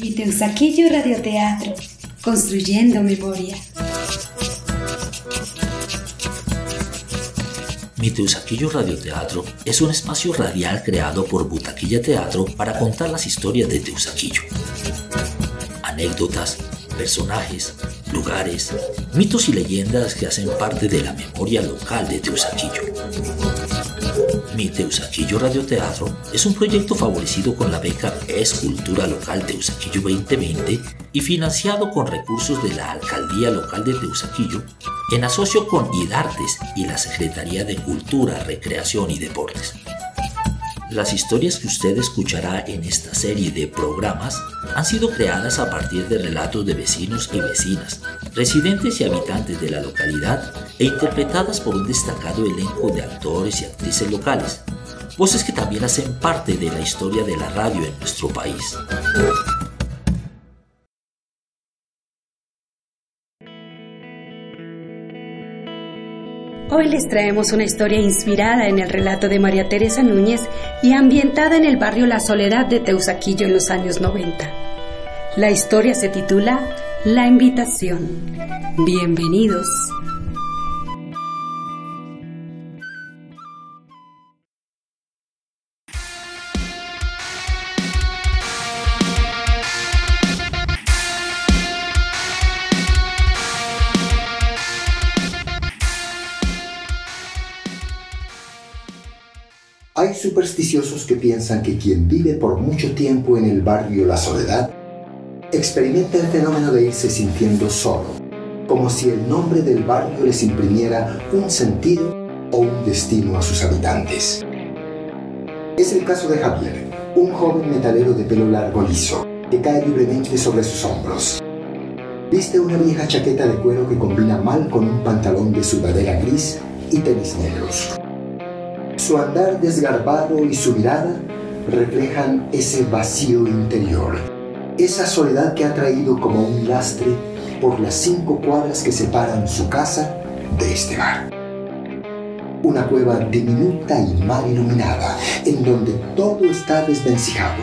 Mi Teusaquillo Radioteatro, construyendo memoria. Mi Teusaquillo Radioteatro es un espacio radial creado por Butaquilla Teatro para contar las historias de Teusaquillo. Anécdotas, personajes, lugares, mitos y leyendas que hacen parte de la memoria local de Teusaquillo. Mi Teusaquillo Radioteatro es un proyecto favorecido con la beca Escultura Local Teusaquillo 2020 y financiado con recursos de la Alcaldía Local de Teusaquillo en asocio con IDARTES y la Secretaría de Cultura, Recreación y Deportes. Las historias que usted escuchará en esta serie de programas han sido creadas a partir de relatos de vecinos y vecinas, residentes y habitantes de la localidad e interpretadas por un destacado elenco de actores y actrices locales, voces que también hacen parte de la historia de la radio en nuestro país. Hoy les traemos una historia inspirada en el relato de María Teresa Núñez y ambientada en el barrio La Soledad de Teusaquillo en los años 90. La historia se titula La invitación. Bienvenidos. Supersticiosos que piensan que quien vive por mucho tiempo en el barrio La Soledad experimenta el fenómeno de irse sintiendo solo, como si el nombre del barrio les imprimiera un sentido o un destino a sus habitantes. Es el caso de Javier, un joven metalero de pelo largo liso, que cae libremente sobre sus hombros. Viste una vieja chaqueta de cuero que combina mal con un pantalón de sudadera gris y tenis negros. Su andar desgarbado y su mirada reflejan ese vacío interior, esa soledad que ha traído como un lastre por las cinco cuadras que separan su casa de este bar. Una cueva diminuta y mal iluminada, en donde todo está desvencijado.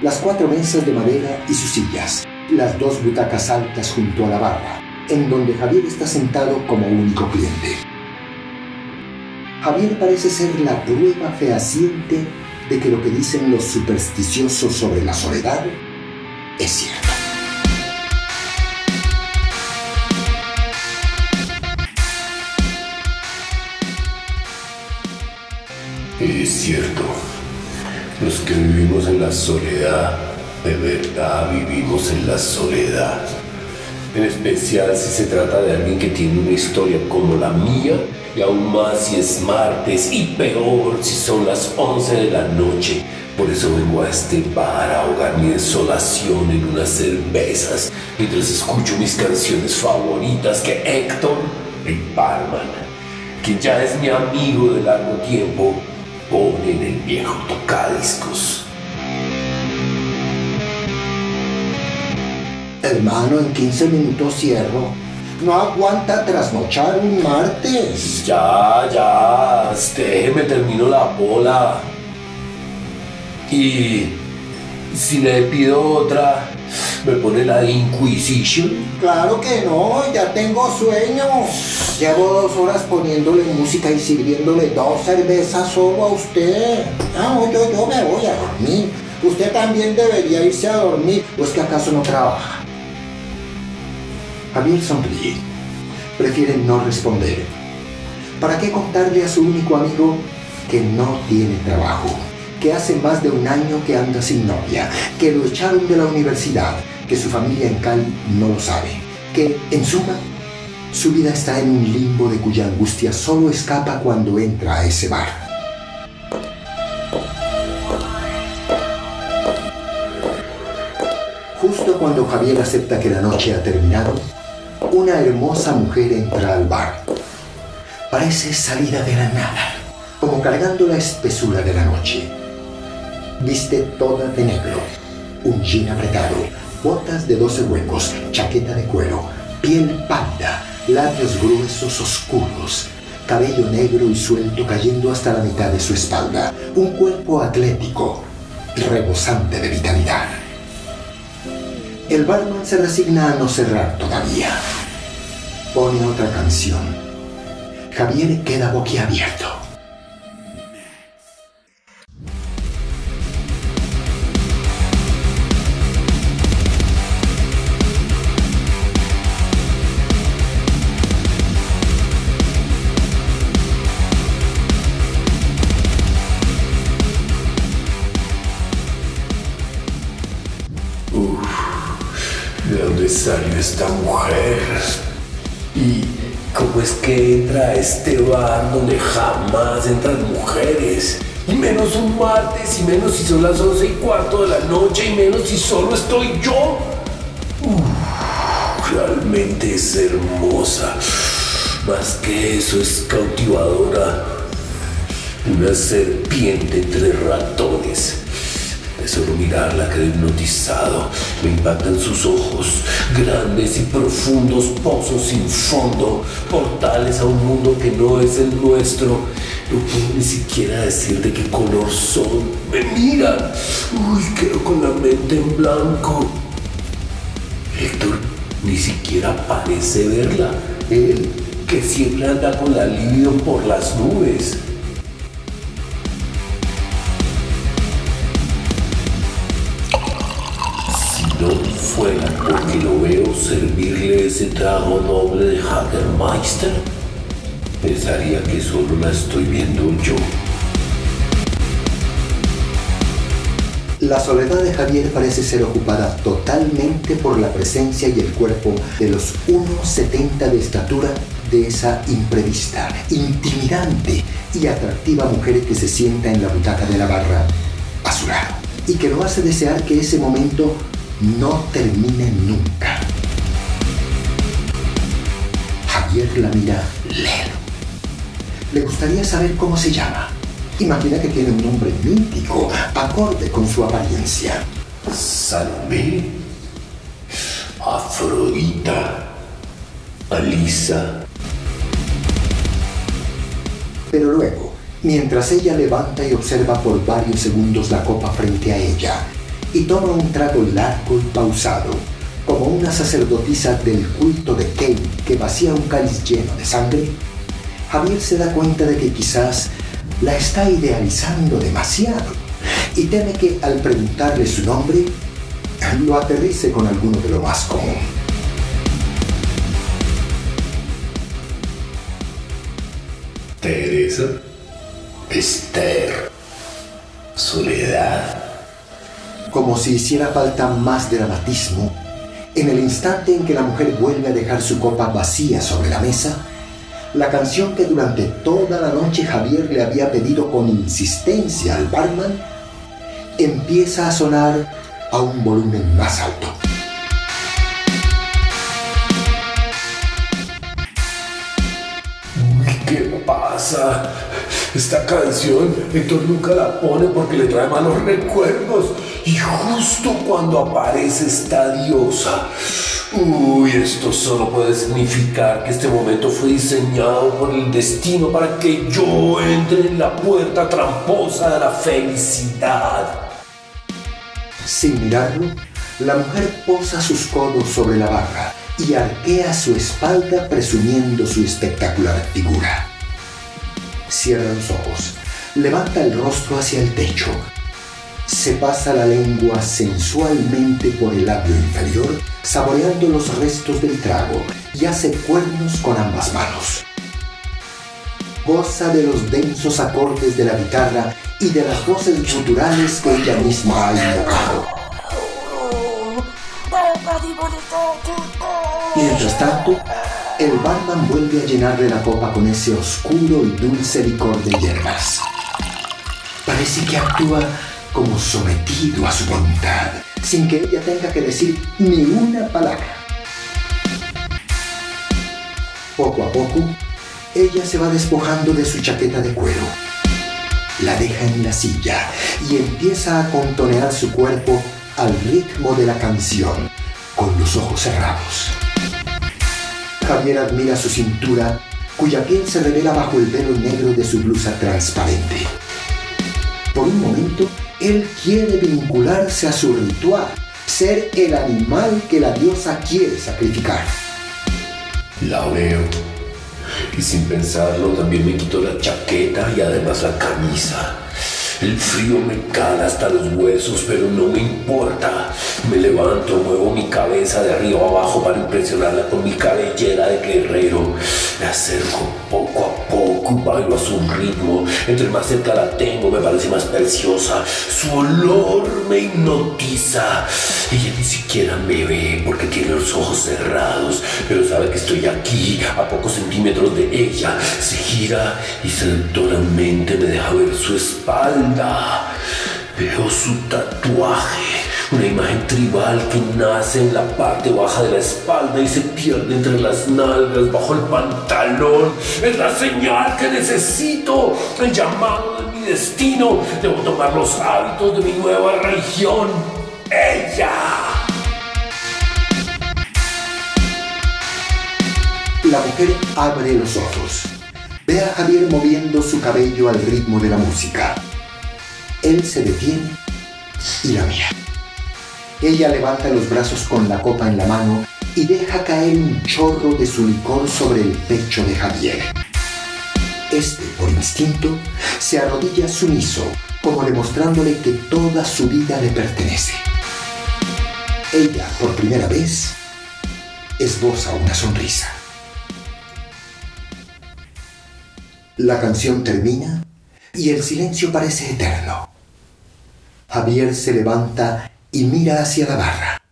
Las cuatro mesas de madera y sus sillas, las dos butacas altas junto a la barra, en donde Javier está sentado como único cliente. Javier parece ser la prueba fehaciente de que lo que dicen los supersticiosos sobre la soledad es cierto. Es cierto, los que vivimos en la soledad, de verdad vivimos en la soledad. En especial si se trata de alguien que tiene una historia como la mía, y aún más si es martes, y peor si son las 11 de la noche. Por eso vengo a este bar a ahogar mi desolación en unas cervezas, mientras escucho mis canciones favoritas que Héctor, el barman, quien ya es mi amigo de largo tiempo, pone en el viejo tocadiscos. Hermano, en 15 minutos cierro. No aguanta trasnochar un martes. Ya, ya, déjeme termino la bola. Y si le pido otra, me pone la de Inquisition. Claro que no, ya tengo sueño. Llevo dos horas poniéndole música y sirviéndole dos cervezas solo a usted. Ah, yo, yo me voy a dormir. Usted también debería irse a dormir, pues que acaso no trabaja. Javier sonríe. Prefiere no responder. ¿Para qué contarle a su único amigo que no tiene trabajo? Que hace más de un año que anda sin novia, que lo echaron de la universidad, que su familia en Cali no lo sabe, que, en suma, su vida está en un limbo de cuya angustia solo escapa cuando entra a ese bar. Justo cuando Javier acepta que la noche ha terminado, una hermosa mujer entra al bar. Parece salida de la nada, como cargando la espesura de la noche. Viste toda de negro, un jean apretado, botas de 12 huecos, chaqueta de cuero, piel pálida, labios gruesos oscuros, cabello negro y suelto cayendo hasta la mitad de su espalda, un cuerpo atlético, rebosante de vitalidad. El barman se resigna a no cerrar todavía. Pone otra canción. Javier queda boquiabierto. Que entra a este bar donde jamás entran mujeres? Y menos un martes, y menos si son las once y cuarto de la noche, y menos si solo estoy yo. Realmente es hermosa. Más que eso es cautivadora. Una serpiente entre ratones. Solo mirarla quedé hipnotizado. Me impactan sus ojos, grandes y profundos pozos sin fondo, portales a un mundo que no es el nuestro. No puedo ni siquiera decir de qué color son. Me miran. Uy, quedo con la mente en blanco. Héctor ni siquiera parece verla. Él, que siempre anda con la libido por las nubes. Fuera porque lo veo servirle ese trago noble de Hagermeister, pensaría que solo la estoy viendo yo. La soledad de Javier parece ser ocupada totalmente por la presencia y el cuerpo de los 1,70 de estatura de esa imprevista, intimidante y atractiva mujer que se sienta en la butaca de la barra a su lado y que lo hace desear que ese momento no termine nunca. Javier la mira lero. Le gustaría saber cómo se llama. Imagina que tiene un nombre mítico, acorde con su apariencia. Salomé, Afrodita, Alisa. Pero luego, mientras ella levanta y observa por varios segundos la copa frente a ella y toma un trago largo y pausado, como una sacerdotisa del culto de Kane que vacía un cáliz lleno de sangre, Javier se da cuenta de que quizás la está idealizando demasiado y teme que al preguntarle su nombre lo aterrice con alguno de lo más común. Teresa, Esther, Soledad. Como si hiciera falta más dramatismo, en el instante en que la mujer vuelve a dejar su copa vacía sobre la mesa, la canción que durante toda la noche Javier le había pedido con insistencia al barman empieza a sonar a un volumen más alto. ¿qué pasa? Esta canción Héctor nunca la pone porque le trae malos recuerdos. Y justo cuando aparece esta diosa, uy, esto solo puede significar que este momento fue diseñado por el destino para que yo entre en la puerta tramposa de la felicidad. Sin mirarlo, la mujer posa sus codos sobre la barra y arquea su espalda presumiendo su espectacular figura. Cierra los ojos, levanta el rostro hacia el techo, se pasa la lengua sensualmente por el labio inferior, saboreando los restos del trago y hace cuernos con ambas manos. Goza de los densos acordes de la guitarra y de las voces guturales que ella misma ha invocado. Mientras tanto, el barman vuelve a llenarle la copa con ese oscuro y dulce licor de hierbas. Parece que actúa como sometido a su voluntad, sin que ella tenga que decir ni una palabra. Poco a poco, ella se va despojando de su chaqueta de cuero, la deja en la silla y empieza a contonear su cuerpo al ritmo de la canción, con los ojos cerrados. Javier admira su cintura, cuya piel se revela bajo el velo negro de su blusa transparente. Por un momento, él quiere vincularse a su ritual, ser el animal que la diosa quiere sacrificar. La veo. Y sin pensarlo también me quito la chaqueta y además la camisa. El frío me cala hasta los huesos, pero no me importa. Me levanto, muevo mi cabeza de arriba abajo para impresionarla con mi cabellera de guerrero. Me acerco poco a poco y bailo a su ritmo. Entre más cerca la tengo, me parece más preciosa. Su olor me hipnotiza. Ella ni siquiera me ve porque tiene los ojos cerrados, pero sabe que estoy aquí, a pocos centímetros de ella. Se gira y seductoramente me deja ver su espalda Veo su tatuaje, una imagen tribal que nace en la parte baja de la espalda y se pierde entre las nalgas, bajo el pantalón. Es la señal que necesito, el llamado de mi destino. Debo tomar los hábitos de mi nueva religión. Ella. La mujer abre los ojos. Ve a Javier moviendo su cabello al ritmo de la música. Él se detiene y la mira. Ella levanta los brazos con la copa en la mano y deja caer un chorro de su licor sobre el pecho de Javier. Este, por instinto, se arrodilla sumiso, como demostrándole que toda su vida le pertenece. Ella, por primera vez, esboza una sonrisa. La canción termina y el silencio parece eterno. Javier se levanta y mira hacia la barra.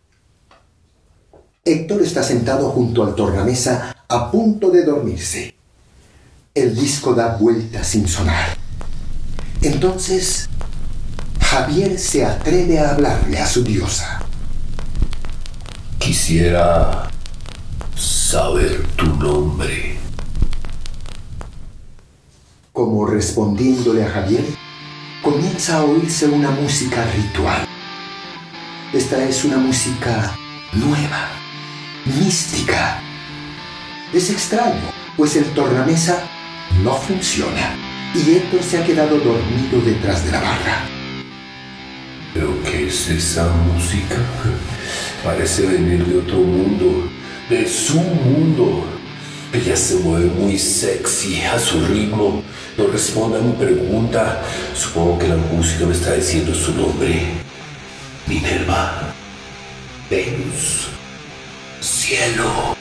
Héctor está sentado junto al tornamesa a punto de dormirse. El disco da vuelta sin sonar. Entonces, Javier se atreve a hablarle a su diosa. Quisiera saber tu nombre. Como respondiéndole a Javier, comienza a oírse una música ritual. Esta es una música nueva, mística. Es extraño, pues el tornamesa no funciona y Héctor se ha quedado dormido detrás de la barra. ¿Pero qué es esa música? Parece venir de otro mundo, de su mundo. Ella se mueve muy sexy a su ritmo. No responde a mi pregunta. Supongo que la música me está diciendo su nombre. Minerva. Venus. Cielo.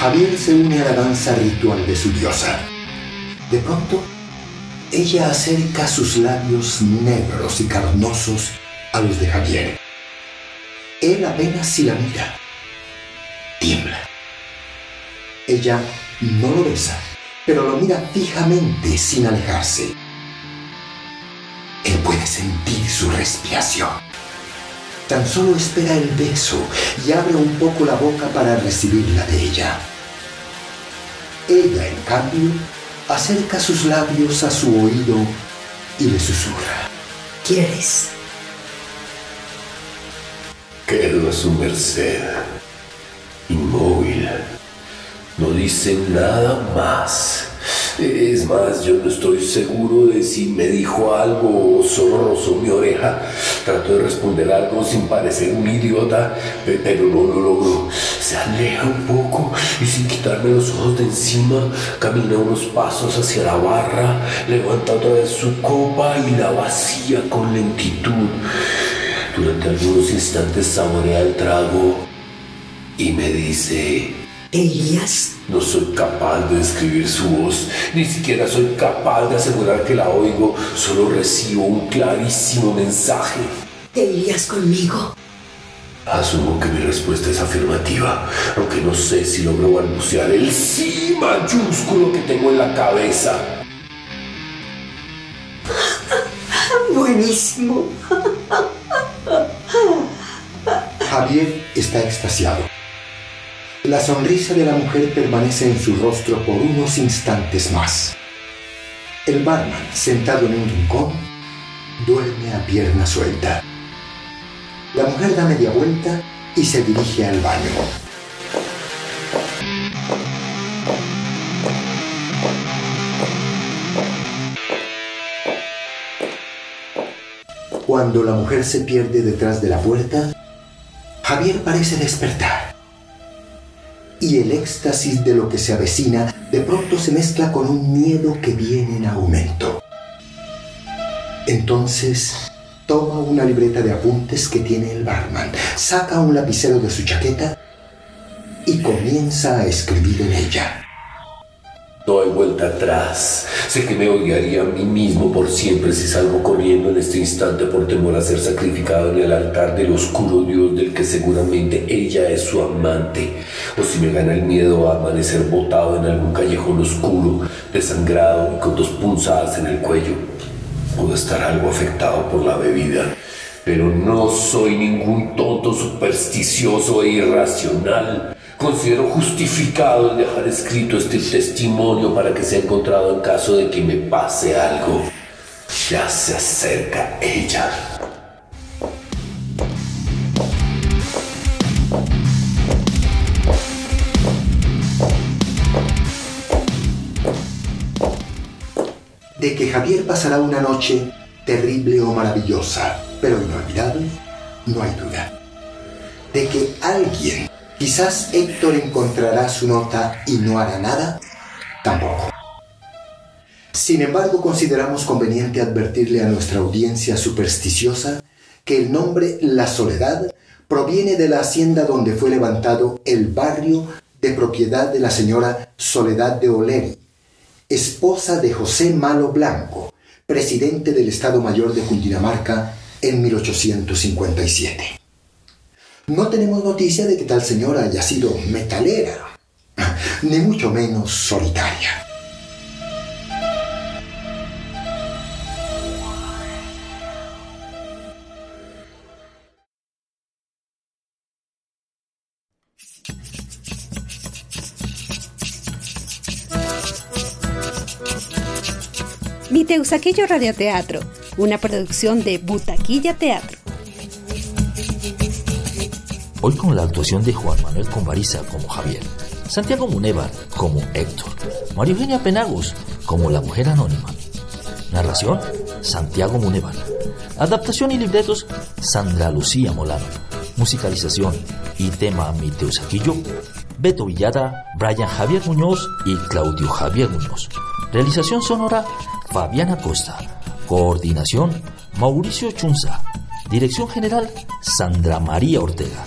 Javier se une a la danza ritual de su diosa. De pronto, ella acerca sus labios negros y carnosos a los de Javier. Él apenas si la mira. Tiembla. Ella no lo besa, pero lo mira fijamente sin alejarse. Él puede sentir su respiración. Tan solo espera el beso y abre un poco la boca para recibirla de ella. Ella, en cambio, acerca sus labios a su oído y le susurra. ¿Quieres? Quedo a su merced. Inmóvil. No dice nada más. Es más, yo no estoy seguro de si me dijo algo o solo rozó mi oreja. Trato de responder algo sin parecer un idiota, pero no lo logro. Se aleja un poco y sin quitarme los ojos de encima, camina unos pasos hacia la barra, levanta otra vez su copa y la vacía con lentitud. Durante algunos instantes saborea el trago y me dice... Elías. No soy capaz de describir su voz, ni siquiera soy capaz de asegurar que la oigo, solo recibo un clarísimo mensaje. Elías conmigo. Asumo que mi respuesta es afirmativa, aunque no sé si logro balbucear el sí mayúsculo que tengo en la cabeza. Buenísimo. Javier está extasiado. La sonrisa de la mujer permanece en su rostro por unos instantes más. El barman, sentado en un rincón, duerme a pierna suelta. La mujer da media vuelta y se dirige al baño. Cuando la mujer se pierde detrás de la puerta, Javier parece despertar. Y el éxtasis de lo que se avecina de pronto se mezcla con un miedo que viene en aumento. Entonces toma una libreta de apuntes que tiene el barman, saca un lapicero de su chaqueta y comienza a escribir en ella. No hay vuelta atrás. Sé que me odiaría a mí mismo por siempre si salgo corriendo en este instante por temor a ser sacrificado en el altar del oscuro Dios del que seguramente ella es su amante. O si me gana el miedo a amanecer botado en algún callejón oscuro, desangrado y con dos punzadas en el cuello. Puedo estar algo afectado por la bebida, pero no soy ningún tonto supersticioso e irracional. Considero justificado el dejar escrito este testimonio para que sea encontrado en caso de que me pase algo. Ya se acerca ella. De que Javier pasará una noche terrible o maravillosa, pero inolvidable, no hay duda. De que alguien Quizás Héctor encontrará su nota y no hará nada. Tampoco. Sin embargo, consideramos conveniente advertirle a nuestra audiencia supersticiosa que el nombre La Soledad proviene de la hacienda donde fue levantado el barrio de propiedad de la señora Soledad de Oleri, esposa de José Malo Blanco, presidente del Estado Mayor de Cundinamarca en 1857. No tenemos noticia de que tal señora haya sido metalera, ni mucho menos solitaria. Mi Teusaquillo Radioteatro, una producción de Butaquilla Teatro. Hoy con la actuación de Juan Manuel Convariza como Javier, Santiago Munevar como Héctor, María Eugenia Penagos como la mujer anónima. Narración, Santiago Munevar. Adaptación y libretos, Sandra Lucía Molano. Musicalización y tema Mi Teusaquillo, Beto Villada, Brian Javier Muñoz y Claudio Javier Muñoz. Realización sonora, Fabiana Costa. Coordinación, Mauricio Chunza. Dirección General, Sandra María Ortega.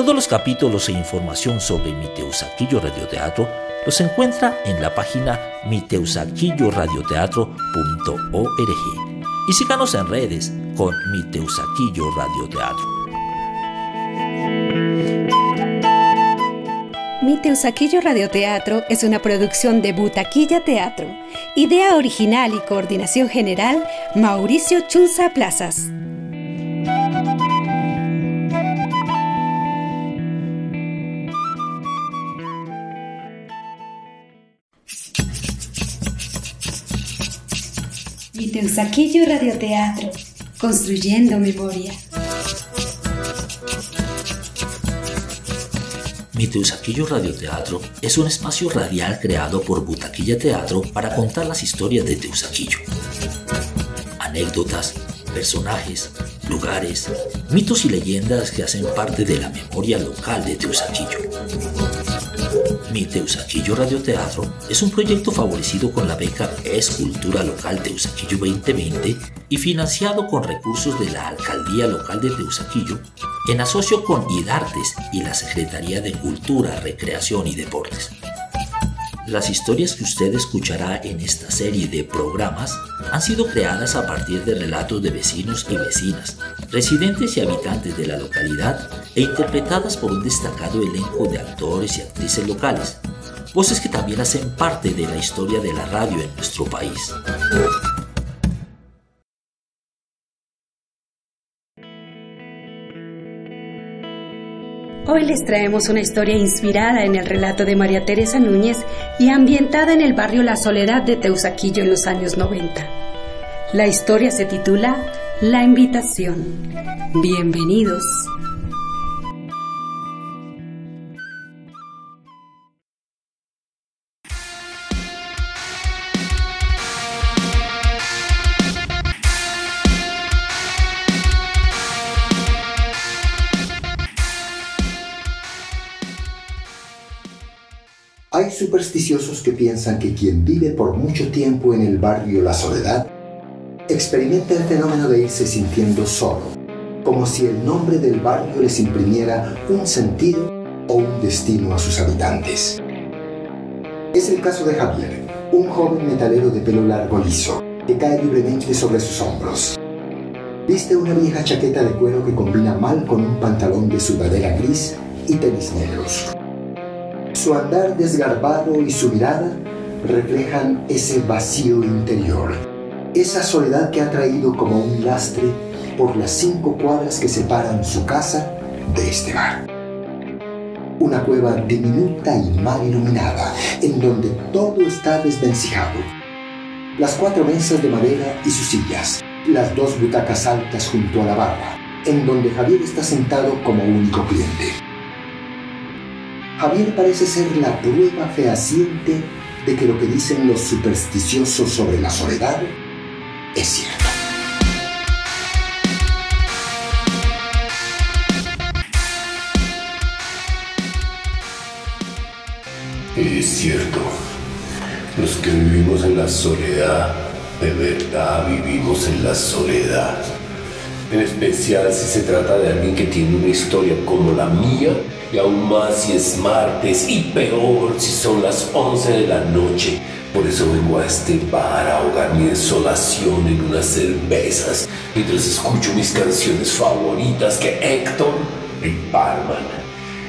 Todos los capítulos e información sobre Mi Teusaquillo Radioteatro los encuentra en la página miteusaquilloradioteatro.org y síganos en redes con Mi Teusaquillo Radioteatro. Mi Teusaquillo Radioteatro es una producción de Butaquilla Teatro. Idea original y coordinación general, Mauricio Chunza Plazas. Mi Teusaquillo Radioteatro, construyendo memoria. Mi Teusaquillo Radioteatro es un espacio radial creado por Butaquilla Teatro para contar las historias de Teusaquillo. Anécdotas, personajes, lugares, mitos y leyendas que hacen parte de la memoria local de Teusaquillo. Mi Teusaquillo Radioteatro es un proyecto favorecido con la beca Escultura Local Teusaquillo 2020 y financiado con recursos de la Alcaldía Local de Teusaquillo en asocio con IDARTES y la Secretaría de Cultura, Recreación y Deportes. Las historias que usted escuchará en esta serie de programas han sido creadas a partir de relatos de vecinos y vecinas, residentes y habitantes de la localidad e interpretadas por un destacado elenco de actores y actrices locales, voces que también hacen parte de la historia de la radio en nuestro país. Hoy les traemos una historia inspirada en el relato de María Teresa Núñez y ambientada en el barrio La Soledad de Teusaquillo en los años 90. La historia se titula La invitación. Bienvenidos. Supersticiosos que piensan que quien vive por mucho tiempo en el barrio La Soledad experimenta el fenómeno de irse sintiendo solo, como si el nombre del barrio les imprimiera un sentido o un destino a sus habitantes. Es el caso de Javier, un joven metalero de pelo largo liso, que cae libremente sobre sus hombros. Viste una vieja chaqueta de cuero que combina mal con un pantalón de sudadera gris y tenis negros. Su andar desgarbado y su mirada reflejan ese vacío interior, esa soledad que ha traído como un lastre por las cinco cuadras que separan su casa de este bar. Una cueva diminuta y mal iluminada, en donde todo está desvencijado. Las cuatro mesas de madera y sus sillas, las dos butacas altas junto a la barra, en donde Javier está sentado como único cliente. Javier parece ser la prueba fehaciente de que lo que dicen los supersticiosos sobre la soledad es cierto. Es cierto. Los que vivimos en la soledad, de verdad vivimos en la soledad. En especial si se trata de alguien que tiene una historia como la mía, y aún más si es martes, y peor si son las 11 de la noche. Por eso vengo a este bar a ahogar mi desolación en unas cervezas, mientras escucho mis canciones favoritas que Héctor, el barman,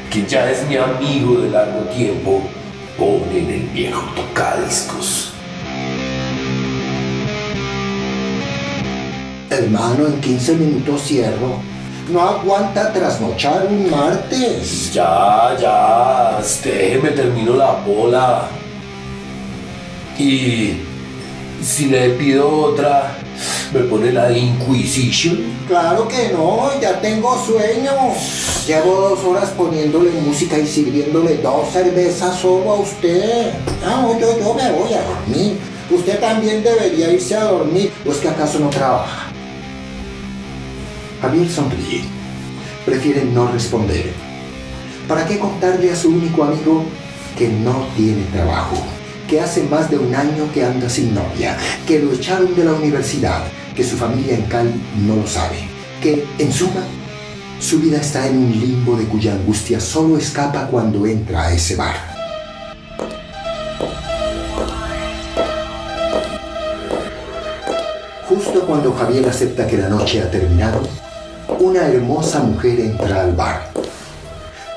quien ya es mi amigo de largo tiempo, pone en el viejo tocadiscos. Hermano, en 15 minutos cierro. No aguanta trasnochar un martes. Ya, ya, déjeme termino la bola. Y si le pido otra, me pone la Inquisition. Claro que no, ya tengo sueño. Llevo dos horas poniéndole música y sirviéndole dos cervezas solo a usted. Ah, no, yo, yo me voy a dormir. Usted también debería irse a dormir. ¿O es que acaso no trabaja? Javier sonríe. Prefiere no responder. ¿Para qué contarle a su único amigo que no tiene trabajo? Que hace más de un año que anda sin novia, que lo echaron de la universidad, que su familia en Cali no lo sabe, que, en suma, su vida está en un limbo de cuya angustia solo escapa cuando entra a ese bar. Justo cuando Javier acepta que la noche ha terminado, una hermosa mujer entra al bar.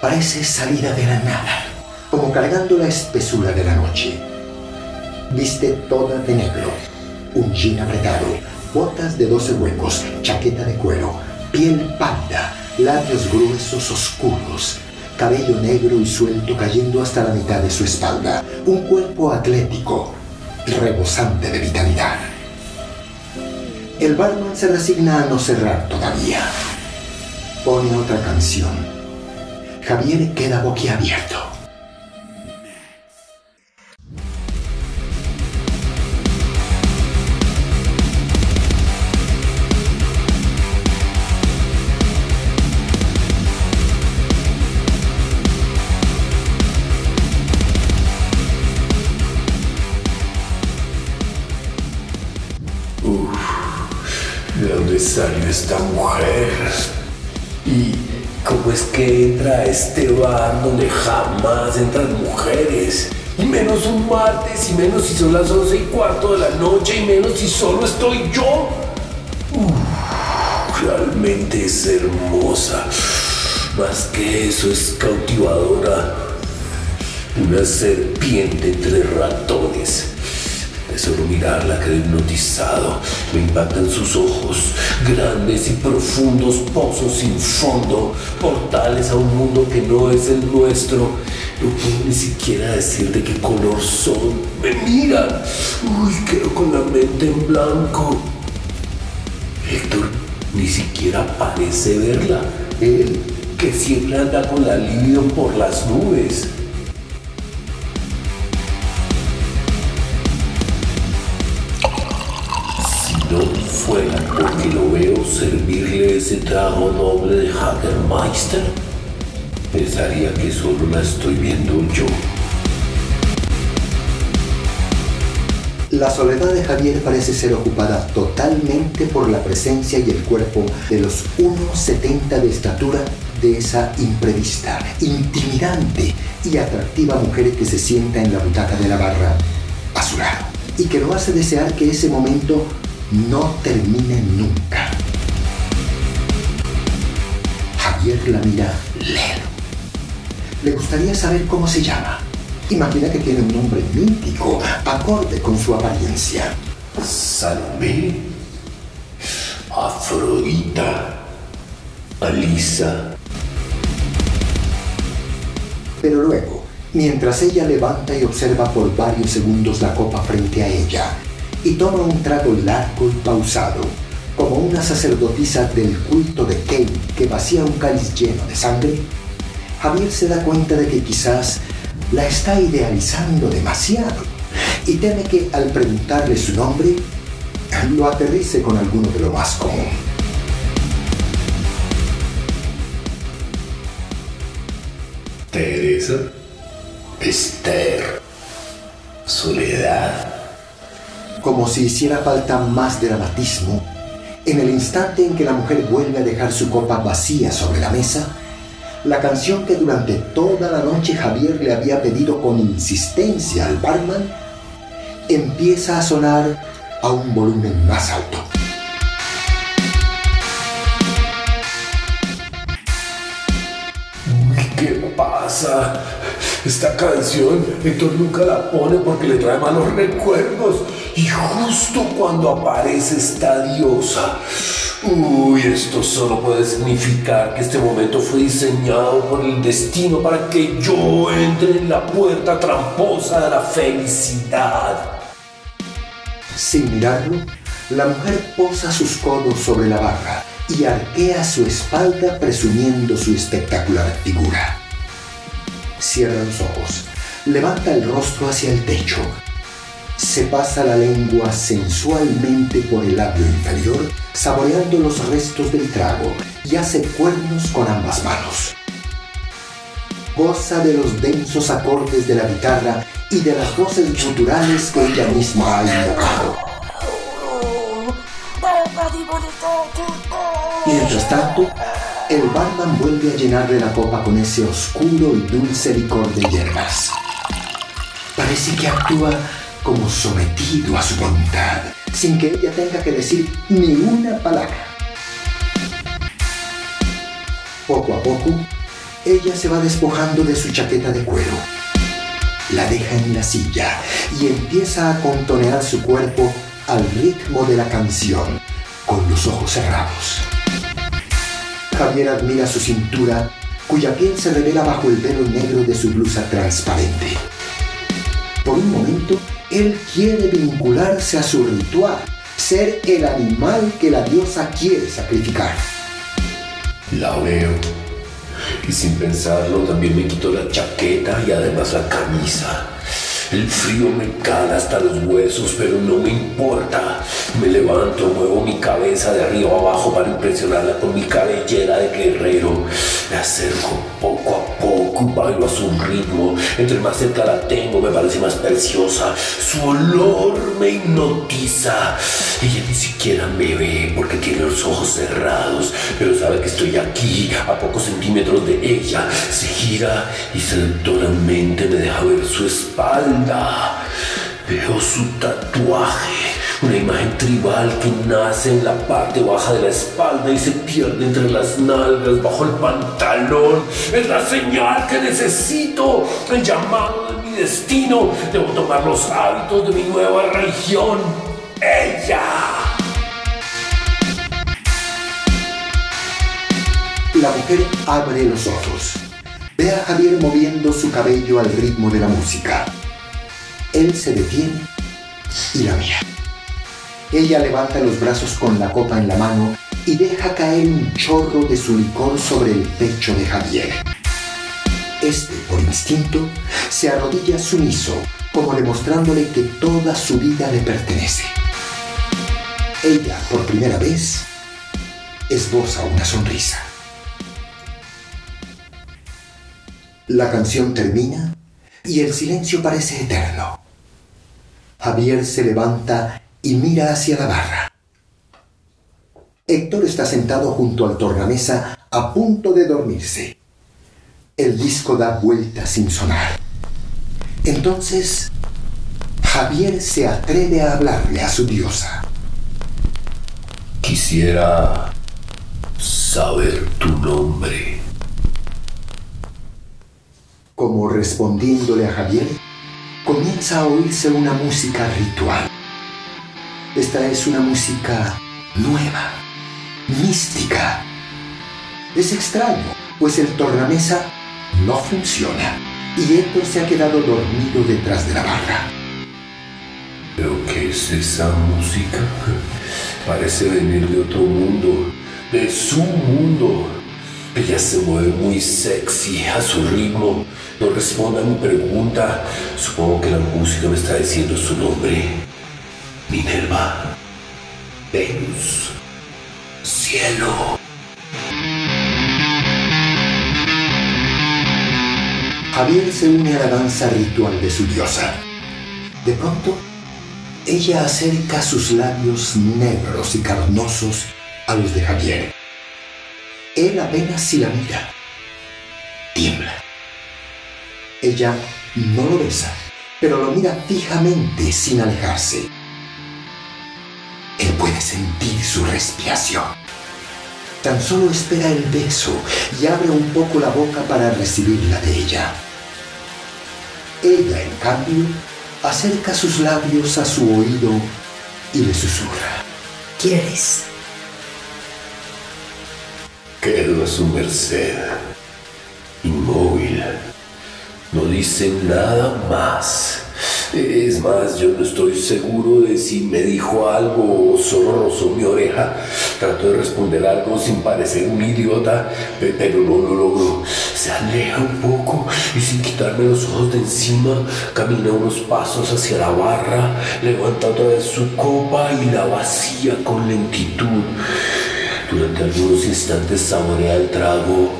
Parece salida de la nada, como cargando la espesura de la noche. Viste toda de negro, un jean apretado, botas de 12 huecos, chaqueta de cuero, piel pálida, labios gruesos oscuros, cabello negro y suelto cayendo hasta la mitad de su espalda, un cuerpo atlético, rebosante de vitalidad. El barman se resigna a no cerrar todavía. Pone otra canción. Javier queda boquiabierto. ¿De dónde salió esta mujer? ¿Y cómo es que entra a este bar donde jamás entran mujeres? Y menos un martes, y menos si son las once y cuarto de la noche, y menos si solo estoy yo. Realmente es hermosa. Más que eso es cautivadora. Una serpiente entre ratones. Solo mirarla quedé hipnotizado. Me impactan sus ojos, grandes y profundos pozos sin fondo, portales a un mundo que no es el nuestro. No puedo ni siquiera decir de qué color son. Me miran. Uy, quedo con la mente en blanco. Héctor ni siquiera parece verla. Él, que siempre anda con la libido por las nubes. Fuera porque lo veo servirle ese trago noble de Hagermeister, pensaría que solo la estoy viendo yo. La soledad de Javier parece ser ocupada totalmente por la presencia y el cuerpo de los 1,70 de estatura de esa imprevista, intimidante y atractiva mujer que se sienta en la butaca de la barra a su lado y que lo hace desear que ese momento no termine nunca. Javier la mira lero. Le gustaría saber cómo se llama. Imagina que tiene un nombre mítico, acorde con su apariencia. Salomé, Afrodita, Alisa. Pero luego, mientras ella levanta y observa por varios segundos la copa frente a ella y toma un trago largo y pausado, como una sacerdotisa del culto de Kane que vacía un cáliz lleno de sangre, Javier se da cuenta de que quizás la está idealizando demasiado y teme que al preguntarle su nombre lo aterrice con alguno de lo más común. Teresa, Esther, Soledad. Como si hiciera falta más dramatismo, en el instante en que la mujer vuelve a dejar su copa vacía sobre la mesa, la canción que durante toda la noche Javier le había pedido con insistencia al barman empieza a sonar a un volumen más alto. ¿Qué pasa? Esta canción Héctor nunca la pone porque le trae malos recuerdos. Y justo cuando aparece esta diosa, uy, esto solo puede significar que este momento fue diseñado por el destino para que yo entre en la puerta tramposa de la felicidad. Sin mirarlo, la mujer posa sus codos sobre la barra y arquea su espalda presumiendo su espectacular figura. Cierra los ojos, levanta el rostro hacia el techo, se pasa la lengua sensualmente por el labio inferior, saboreando los restos del trago y hace cuernos con ambas manos. Goza de los densos acordes de la guitarra y de las voces guturales que ella misma ha invocado. Mientras tanto, el barman vuelve a llenarle la copa con ese oscuro y dulce licor de hierbas. Parece que actúa como sometido a su voluntad, sin que ella tenga que decir ni una palabra. Poco a poco, ella se va despojando de su chaqueta de cuero, la deja en la silla y empieza a contonear su cuerpo al ritmo de la canción, con los ojos cerrados. Javier admira su cintura, cuya piel se revela bajo el velo negro de su blusa transparente. Por un momento, él quiere vincularse a su ritual, ser el animal que la diosa quiere sacrificar. La veo. Y sin pensarlo también me quito la chaqueta y además la camisa. El frío me cala hasta los huesos, pero no me importa. Me levanto, muevo mi cabeza de arriba abajo para impresionarla con mi cabellera de guerrero. Me acerco poco a bailo a su ritmo. Entre más cerca la tengo, me parece más preciosa. Su olor me hipnotiza. Ella ni siquiera me ve porque tiene los ojos cerrados, pero sabe que estoy aquí, a pocos centímetros de ella. Se gira y seductoramente me deja ver su espalda. Veo su tatuaje, una imagen tribal que nace en la parte baja de la espalda y se pierde entre las nalgas, bajo el pantalón. Es la señal que necesito, el llamado de mi destino. Debo tomar los hábitos de mi nueva religión. Ella. La mujer abre los ojos. Ve a Javier moviendo su cabello al ritmo de la música. Él se detiene y la mira. Ella levanta los brazos con la copa en la mano y deja caer un chorro de su licor sobre el pecho de Javier. Este, por instinto, se arrodilla sumiso, como demostrándole que toda su vida le pertenece. Ella, por primera vez, esboza una sonrisa. La canción termina y el silencio parece eterno. Javier se levanta y mira hacia la barra. Héctor está sentado junto al tornamesa a punto de dormirse. El disco da vuelta sin sonar. Entonces, Javier se atreve a hablarle a su diosa. Quisiera saber tu nombre. Como respondiéndole a Javier, comienza a oírse una música ritual. Esta es una música nueva, mística. Es extraño, pues el tornamesa no funciona y Héctor se ha quedado dormido detrás de la barra. ¿Pero qué es esa música? Parece venir de otro mundo, de su mundo. Ella se mueve muy sexy a su ritmo. No responde a mi pregunta. Supongo que la música me está diciendo su nombre. Minerva. Venus. Cielo. Javier se une a la danza ritual de su diosa. De pronto, ella acerca sus labios negros y carnosos a los de Javier. Él apenas si la mira. Tiembla. Ella no lo besa, pero lo mira fijamente sin alejarse. Él puede sentir su respiración. Tan solo espera el beso y abre un poco la boca para recibirla de ella. Ella, en cambio, acerca sus labios a su oído y le susurra. ¿Quieres? Quedo a su merced. Inmóvil. No dice nada más. Es más, yo no estoy seguro de si me dijo algo o solo rozó mi oreja. Trato de responder algo sin parecer un idiota, pe- pero no lo logro. Se aleja un poco y sin quitarme los ojos de encima, camina unos pasos hacia la barra, levanta otra vez su copa y la vacía con lentitud. Durante algunos instantes saborea el trago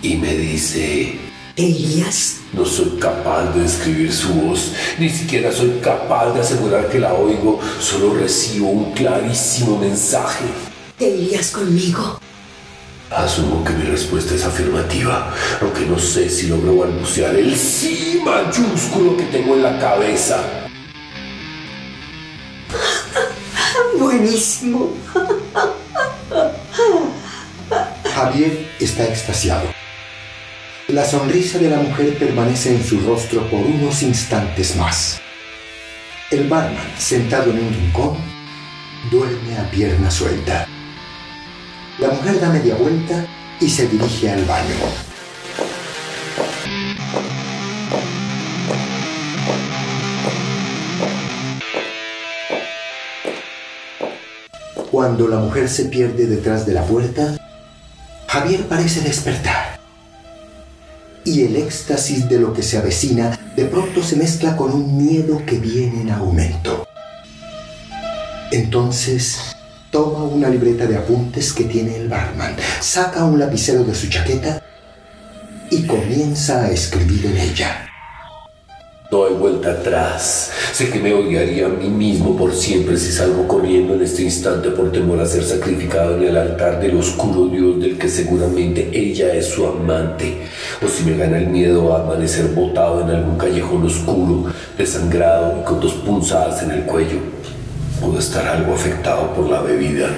y me dice... ¿Te irías? No soy capaz de describir su voz, ni siquiera soy capaz de asegurar que la oigo, solo recibo un clarísimo mensaje. ¿Te irías conmigo? Asumo que mi respuesta es afirmativa, aunque no sé si logro balbucear el sí mayúsculo que tengo en la cabeza. Buenísimo. Javier está extasiado. La sonrisa de la mujer permanece en su rostro por unos instantes más. El barman, sentado en un rincón, duerme a pierna suelta. La mujer da media vuelta y se dirige al baño. Cuando la mujer se pierde detrás de la puerta, Javier parece despertar. Y el éxtasis de lo que se avecina de pronto se mezcla con un miedo que viene en aumento. Entonces toma una libreta de apuntes que tiene el barman, saca un lapicero de su chaqueta y comienza a escribir en ella. No hay vuelta atrás. Sé que me odiaría a mí mismo por siempre si salgo corriendo en este instante por temor a ser sacrificado en el altar del oscuro Dios del que seguramente ella es su amante. O si me gana el miedo a amanecer botado en algún callejón oscuro, desangrado y con dos punzadas en el cuello. Puedo estar algo afectado por la bebida,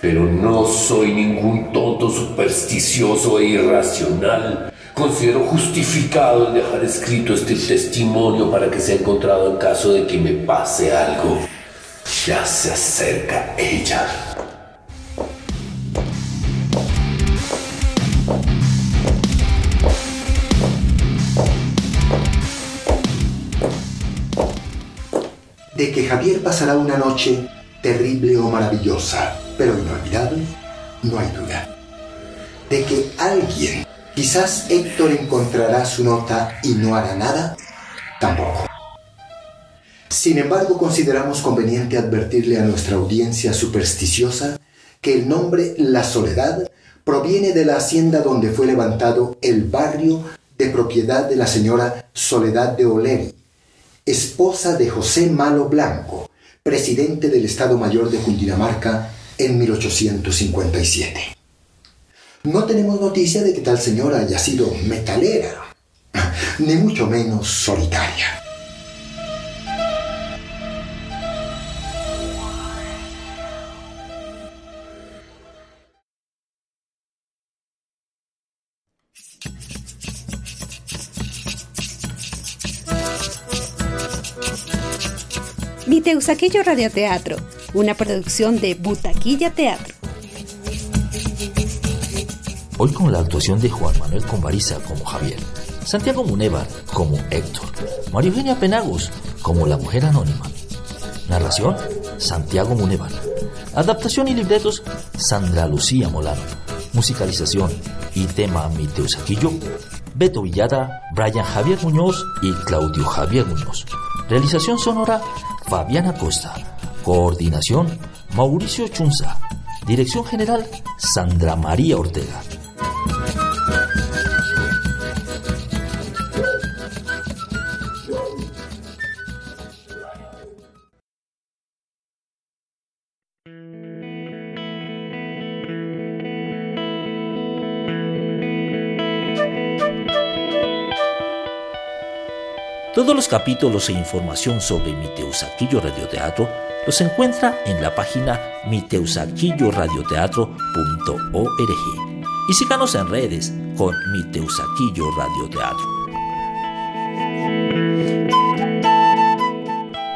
pero no soy ningún tonto supersticioso e irracional. Considero justificado el dejar escrito este testimonio para que sea encontrado en caso de que me pase algo. Ya se acerca ella. De que Javier pasará una noche terrible o maravillosa, pero inolvidable, no hay duda. De que alguien, quizás Héctor encontrará su nota y no hará nada, tampoco. Sin embargo, consideramos conveniente advertirle a nuestra audiencia supersticiosa que el nombre La Soledad proviene de la hacienda donde fue levantado el barrio de propiedad de la señora Soledad de Oleri, esposa de José Malo Blanco, presidente del Estado Mayor de Cundinamarca en 1857. No tenemos noticia de que tal señora haya sido metalera, ni mucho menos solitaria. Mi Teusaquillo Radioteatro, una producción de Butaquilla Teatro. Hoy con la actuación de Juan Manuel Convariza como Javier, Santiago Munevar como Héctor, María Eugenia Penagos como la mujer anónima. Narración, Santiago Munevar. Adaptación y libretos, Sandra Lucía Molano. Musicalización y tema Mi Teusaquillo, Beto Villada, Brian Javier Muñoz y Claudio Javier Muñoz. Realización sonora, Fabiana Costa. Coordinación, Mauricio Chunza. Dirección general, Sandra María Ortega. Los capítulos e información sobre Mi Teusaquillo Radioteatro los encuentra en la página miteusaquilloradioteatro.org y síganos en redes con Mi Teusaquillo Radioteatro.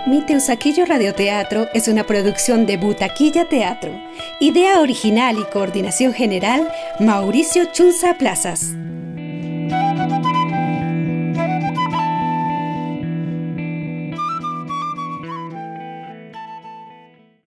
Mi Teusaquillo Radioteatro es una producción de Butaquilla Teatro. Idea original y coordinación general, Mauricio Chunza Plazas.